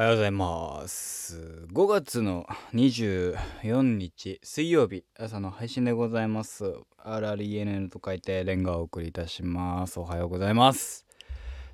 おはようございます。5月の24日水曜日朝の配信でございます。RRENN と書いてレンガをお送りいたします。おはようございます。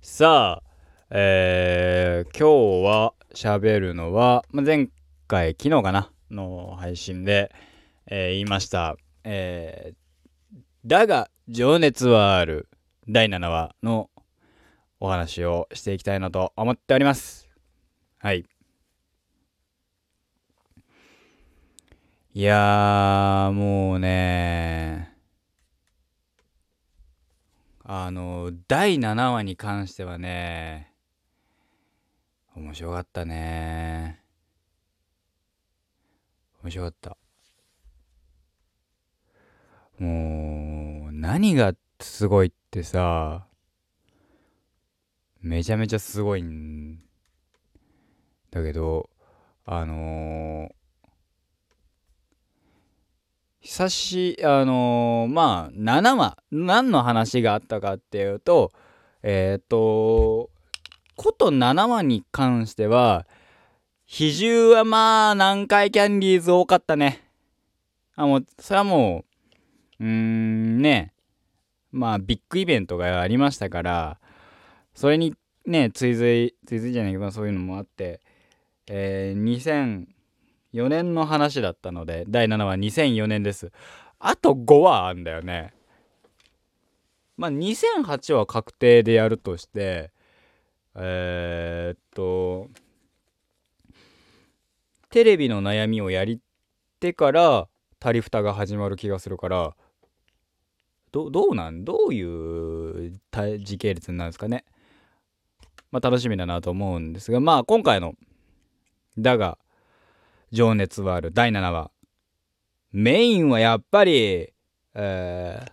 さあ、えー、今日は喋るのは、ま前回、昨日かなの配信で、えー言いました。えー、だが情熱はある第7話のお話をしていきたいなと思っております。はい。いや、もうねあの、第7話に関してはね、面白かったね面白かった。もう、何がすごいってさ、めちゃめちゃすごいんだけど、あのー久し、あのーまあ、7話、何の話があったかっていうと、えっ、と、こと7話に関しては、比重はまあ、南海キャンディーズ多かったね。あ、もう、それはもう、うーん、ね、まあ、ビッグイベントがありましたから、それにね、追随、追随じゃないけど、そういうのもあって、えー、2004年の話だったので、第7話2004年です。あと5話あんだよね。まあ、2008は確定でやるとして、えー、っと、テレビの悩みをやりてから、タリフタが始まる気がするから、どどうなん？どういう時系列になるんですかね。まあ楽しみだなと思うんですが、まあ今回の、だが、情熱はある第7話。メインはやっぱり、えー、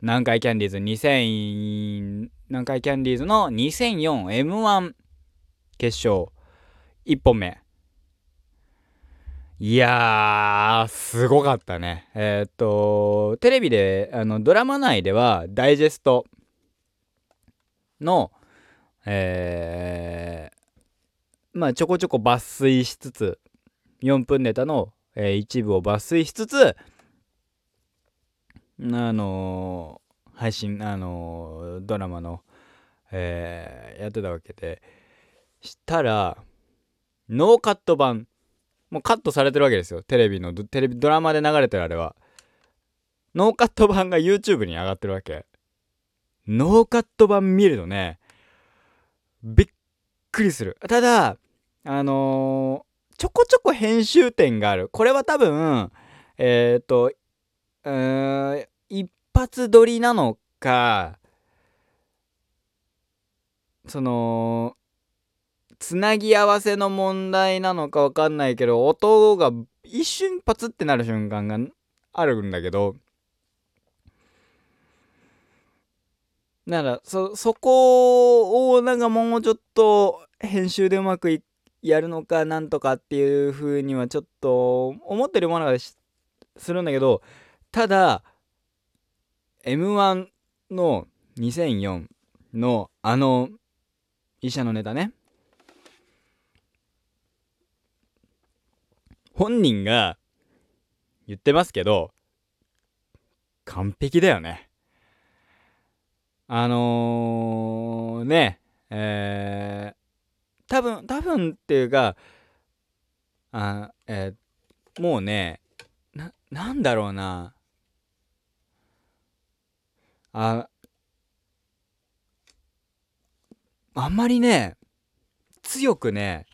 南海キャンディーズ2000、南海キャンディーズの 2004M1 決勝1本目。いやー、すごかったね。えーっと、テレビで、あの、ドラマ内では、ダイジェストの、えー、まあ、ちょこちょこ抜粋しつつ、4分ネタの、えー一部を抜粋しつつ、あのー配信、あのードラマの、えーやってたわけで、したら、ノーカット版、もうカットされてるわけですよ。テレビの、テレビ、ドラマで流れてるあれは。ノーカット版が YouTube に上がってるわけ。ノーカット版見るとね、びっくりする。ただ、あのーちょこちょこ編集点がある。これは多分、えっ、と、うーん、一発撮りなのか、その、つなぎ合わせの問題なのかわかんないけど、音が一瞬パツってなる瞬間があるんだけど、なら、そ、そこをなんかもうちょっと編集でうまくいやるのかなんとかっていう風にはちょっと思ってるものがするんだけど、ただ、M1 の2004のあの医者のネタね。本人が言ってますけど、完璧だよね。あのー、ね、えー、多分、多分っていうか、あ、えーもうね、な、なんだろうな。あ、あんまりね、強くね、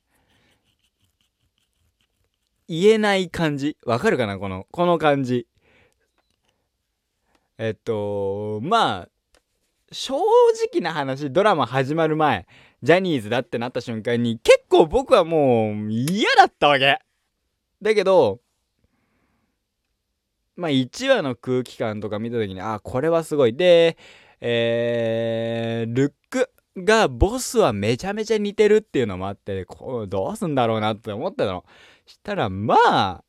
言えない感じ。わかるかな？この、この感じ。えっと、まあ、正直な話、ドラマ始まる前、ジャニーズだってなった瞬間に、結構僕はもう嫌だったわけ。だけど、まあ1話の空気感とか見た時に、あ、これはすごい。で、えー、ルックがボスはめちゃめちゃ似てるっていうのもあって、こうどうすんだろうなって思ってたの。したら、まあ、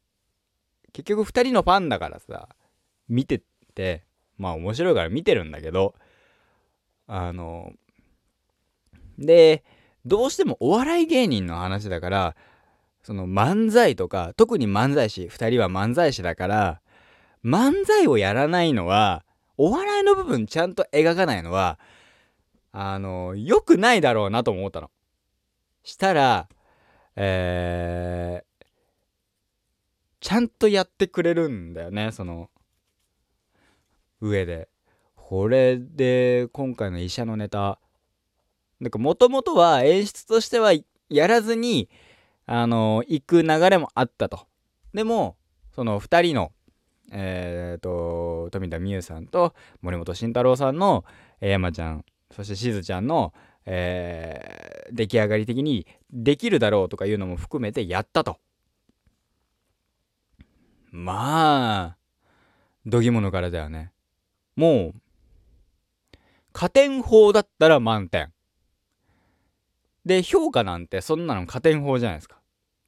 結局2人のファンだからさ、見てて、まあ面白いから見てるんだけど、あの、で、どうしてもお笑い芸人の話だからその漫才とか特に漫才師2人は漫才師だから漫才をやらないのはお笑いの部分ちゃんと描かないのはあの良くないだろうなと思ったの。したらえー、ちゃんとやってくれるんだよねその上で。これで今回の医者のネタなんかもともとは演出としてはやらずにあの行く流れもあったと。でもその2人のえっ、ー、と富田美優さんと森本慎太郎さんの、え、山ちゃんそしてしずちゃんの、えー、出来上がり的にできるだろうとかいうのも含めてやったと。まあどぎものからだよね。もう加点法だったら満点。で、評価なんてそんなの加点法じゃないですか。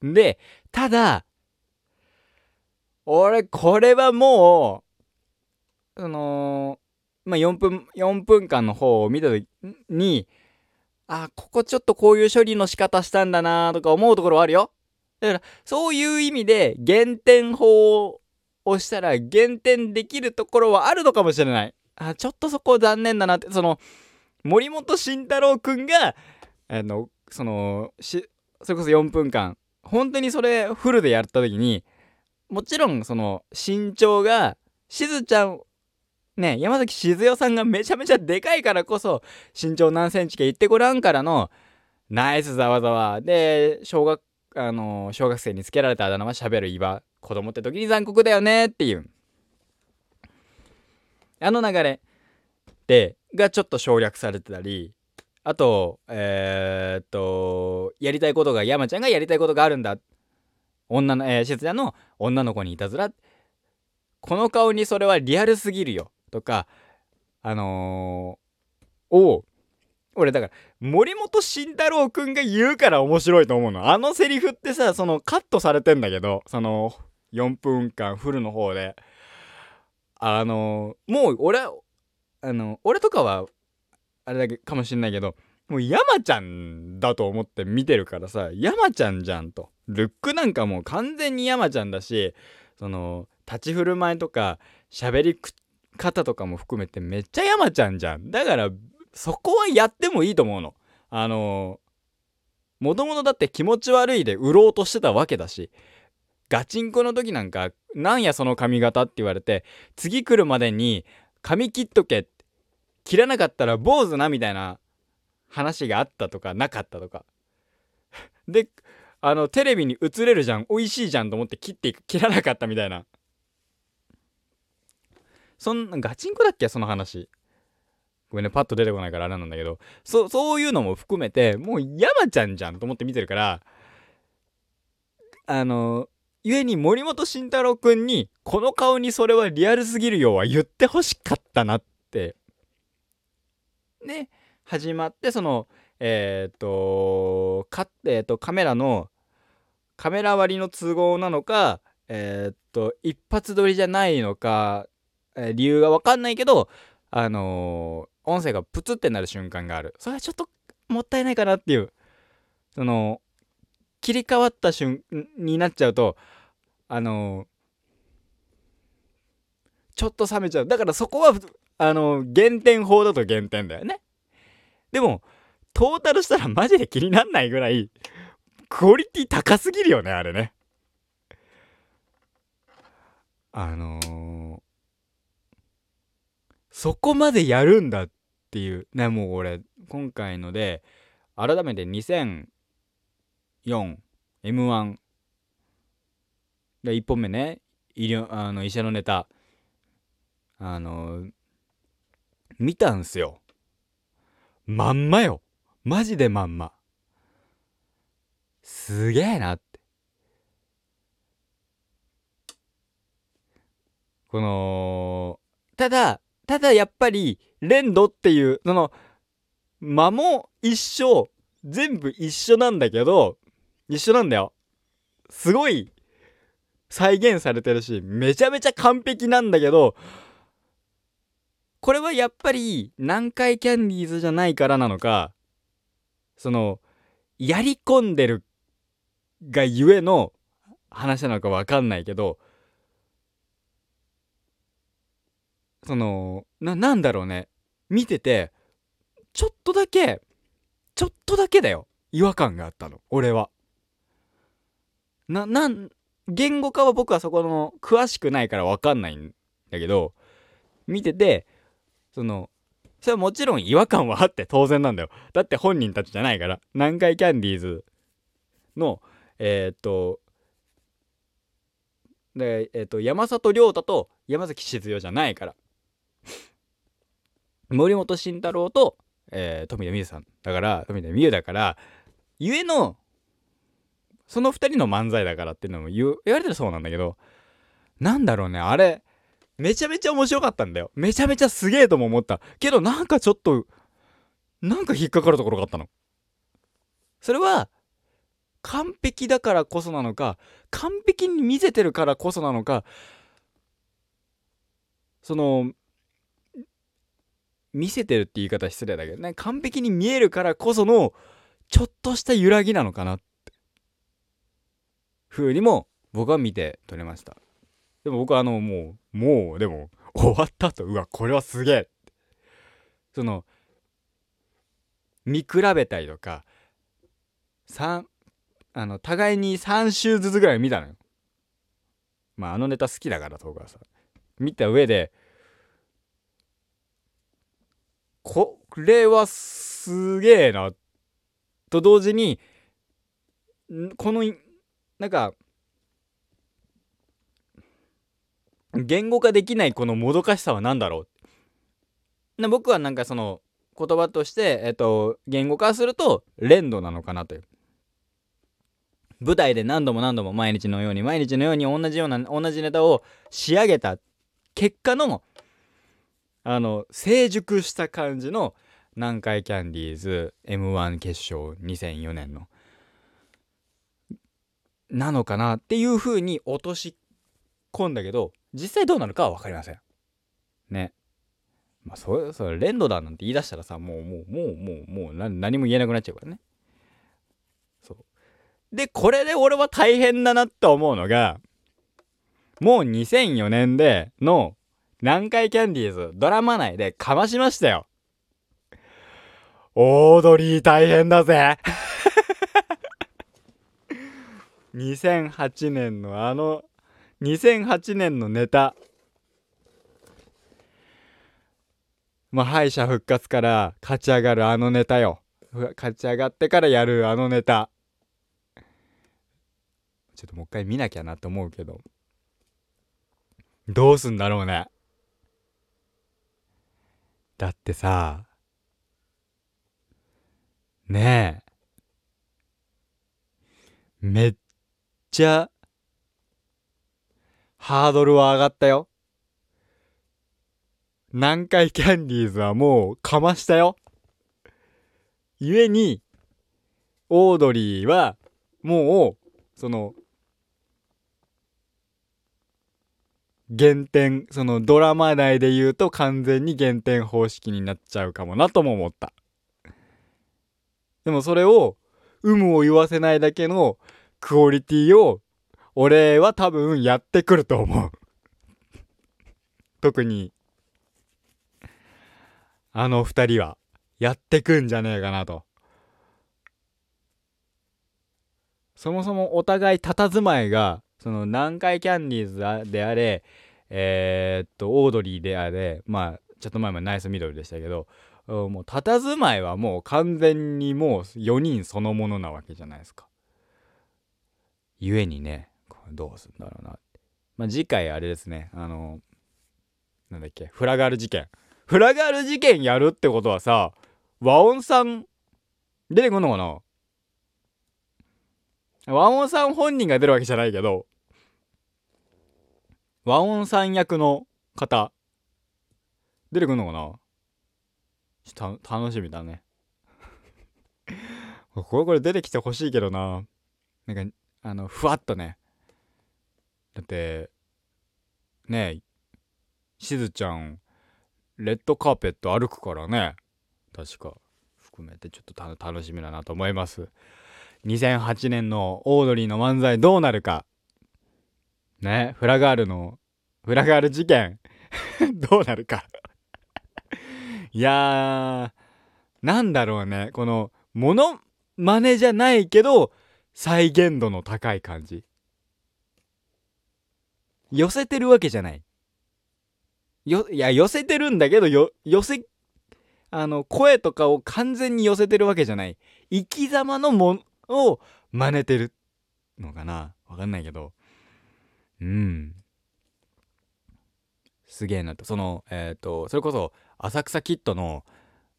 で、ただ、俺、これはもう、その、まあ、4分、4分間の方を見た時に、あ、ここちょっとこういう処理の仕方したんだなとか思うところはあるよ。だから、そういう意味で減点法をしたら減点できるところはあるのかもしれない。あちょっとそこ残念だなってその森本慎太郎くんがあのそのしそれこそ4分間本当にそれフルでやった時にもちろんその身長がしずちゃんね山崎静代さんがめちゃめちゃでかいからこそ身長何センチか言ってごらんからのナイスざわざわ。で小学あの小学生につけられたあだ名はしゃべる岩。子供って時に残酷だよねっていう。あの流れ。でがちょっと省略されてたりあとえー、っとやりたいことが山ちゃんがやりたいことがあるんだ。女のえー、しずちゃんの女の子にいたずら。この顔にそれはリアルすぎるよ。とかあのー、を俺だから森本慎太郎くんが言うから面白いと思うの。あのセリフってさそのカットされてんだけどその4分間フルの方であのもう俺あの俺とかはあれだけかもしんないけどもう山ちゃんだと思って見てるからさ山ちゃんじゃんと。ルックなんかもう完全に山ちゃんだしその立ち振る舞いとか喋り方とかも含めてめっちゃ山ちゃんじゃん。だからそこはやってもいいと思うの。あのもともとだって気持ち悪いで売ろうとしてたわけだし。ガチンコの時なんかなんやその髪型って言われて次来るまでに髪切っとけ切らなかったら坊主なみたいな話があったとかなかったとか。であのテレビに映れるじゃん美味しいじゃんと思って切って切らなかったみたいな。そんなガチンコだっけその話。ごめんねパッと出てこないからあれなんだけど。そそういうのも含めてもう山ちゃんじゃんと思って見てるからあの故に森本慎太郎くんにこの顔にそれはリアルすぎるよは言ってほしかったなって。ね始まってそのえっ、ー、とかえっ、ー、とカメラのカメラ割りの都合なのかえっ、ー、と一発撮りじゃないのか、え理由が分かんないけどあの音声がプツってなる瞬間がある。それはちょっともったいないかなっていう。その切り替わった瞬になっちゃうとあのちょっと冷めちゃう。だからそこはあの減点法だと減点だよね。でもトータルしたらマジで気になんないぐらいクオリティ高すぎるよねあれね。あのー、そこまでやるんだっていう。ねもう俺今回ので改めて2000 4M1 で1本目ね医療あの医者のネタ。あの見たんすよ。まんまよ。マジでまんま。すげえなって。このただただやっぱり連動っていうその間も一緒全部一緒なんだけど一緒なんだよ。すごい再現されてるし、めちゃめちゃ完璧なんだけど、これはやっぱり南海キャンディーズじゃないからなのか、その、やり込んでるがゆえの話なのか分かんないけどそのななんだろうね見ててちょっとだけちょっとだけだよ違和感があったの俺は。ななん言語化は僕はそこの詳しくないから分かんないんだけど見ててそのそれはもちろん違和感はあって当然なんだよ。だって本人たちじゃないから。南海キャンディーズのえー、っとでえー、っと山里亮太と山崎静代じゃないから。森本慎太郎と、えー、富田美優さんだから富田美優だからゆえのその2人の漫才だからっていうのも言われてるそうなんだけどなんだろうねあれめちゃめちゃ面白かったんだよ。めちゃめちゃすげえとも思った。けどなんかちょっとなんか引っかかるところがあったの。それは完璧だからこそなのか完璧に見せてるからこそなのかその見せてるって言い方失礼だけどね完璧に見えるからこそのちょっとした揺らぎなのかなっ風にも僕は見て取れました。でも僕はあのもうもうでも終わった後うわこれはすげえその見比べたりとか3あの互いに3週ずつぐらい見たのよ。まああのネタ好きだから僕はさん。見た上でこれはすげえなと同時にこのなんか言語化できないこのもどかしさは何だろう？僕はなんかその言葉として、えっと、言語化すると連動なのかなという。舞台で何度も何度も毎日のように毎日のように同じような同じネタを仕上げた。結果のあの成熟した感じの南海キャンディーズ m 1決勝2004年の。なのかなっていう風に落とし込んだけど実際どうなるかは分かりません。ね。まあそれそれ連動だなんて言い出したらさもうもうもうもうもう何も言えなくなっちゃうからね。そうでこれで俺は大変だなって思うのがもう2004年での南海キャンディーズドラマ内でかましましたよ。オードリー大変だぜ2008年のあの2008年のネタ。まあ敗者復活から勝ち上がるあのネタよ。勝ち上がってからやるあのネタ。ちょっともう一回見なきゃなと思うけど。どうすんだろうね。だってさねえ。めっちゃハードルは上がったよ。南海キャンディーズはもうかましたよ。ゆえに、オードリーはもう、その、減点、そのドラマ内で言うと完全に減点方式になっちゃうかもなとも思った。でもそれを、有無を言わせないだけのクオリティを俺は多分やってくると思う特にあの二人はやってくんじゃねえかなとそもそもお互い佇まいがその南海キャンディーズであれえー、っとオードリーであれまあちょっと前までナイスミドルでしたけどもう佇まいはもう完全にもう4人そのものなわけじゃないですか。ゆえにねこれどうすんだろうな。まあ、次回あれですねあのなんだっけフラガール事件。フラガール事件やるってことはさ和音さん出てくんのかな。和音さん本人が出るわけじゃないけど和音さん役の方出てくんのかな。ちょっと楽しみだね。これこれ出てきてほしいけどな。なんかあのふわっとね。だってねえしずちゃんレッドカーペット歩くからね。確か含めてちょっと楽しみだなと思います。2008年のオードリーの漫才どうなるか。ねフラガールのフラガール事件。どうなるか。いやーなんだろうね。このモノマネじゃないけど再現度の高い感じ。寄せてるわけじゃない。よいや寄せてるんだけどよ寄せあの声とかを完全に寄せてるわけじゃない。生き様のものを真似てるのかな。わかんないけど。うん。すげえなと。そのえっ、ー、とそれこそ浅草キッドの、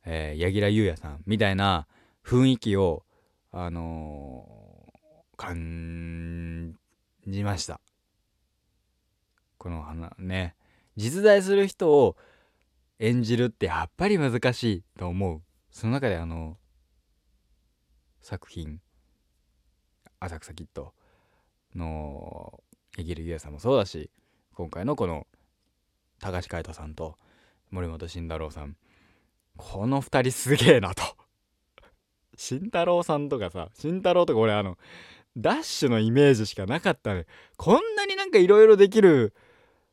えー、柳楽優弥さんみたいな雰囲気をあの、感じました。この花ね。実在する人を演じるってやっぱり難しいと思う。その中であの作品浅草キッドの柳楽優弥さんもそうだし今回のこの高橋海人さんと森本慎太郎さん。この2人すげえなと。慎太郎さんとかさ慎太郎とか俺あのダッシュのイメージしかなかったね。こんなになんかいろいろできる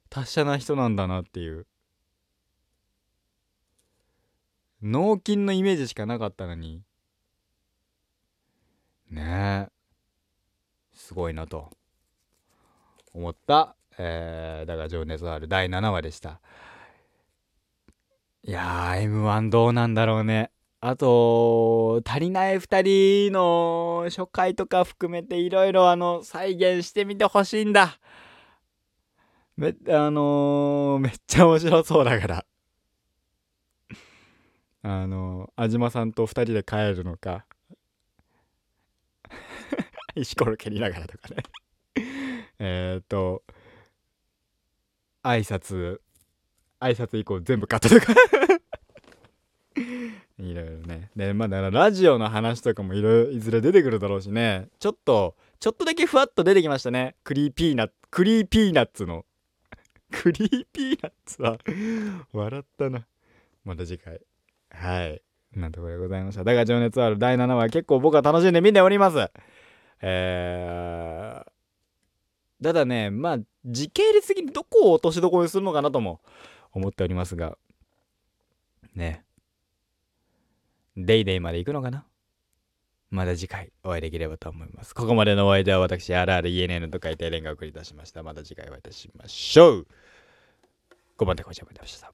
達者な人なんだなっていう。脳筋のイメージしかなかったのに。ねえ。すごいなと。思った。えー、だが情熱ある第7話でした。いやー m 1どうなんだろうね。あと足りない2人の初回とか含めていろいろあの再現してみてほしいんだ。めあのー、めっちゃ面白そうだから。あのー、安島さんと2人で帰るのか。石ころ蹴りながらとかね。えっと挨拶挨拶以降全部カットとか。いろいろね。でまあだからラジオの話とかもいろいろいずれ出てくるだろうしね。ちょっとちょっとだけふわっと出てきましたね。 Creepy Nuts Creepy Nuts の。Creepy Nuts は笑ったな。また次回。はい。なんところでございました。だが情熱ある。第7話結構僕は楽しんで見ております。えーただねまあ時系列的にどこを落としどころにするのかなとも思っておりますが。ね。デイデイまで行くのかな？また次回お会いできればと思います。ここまでのお相手は私、RRENN と書いて連が送り出しました。また次回お会いいたしましょう。5番でこちらまでした。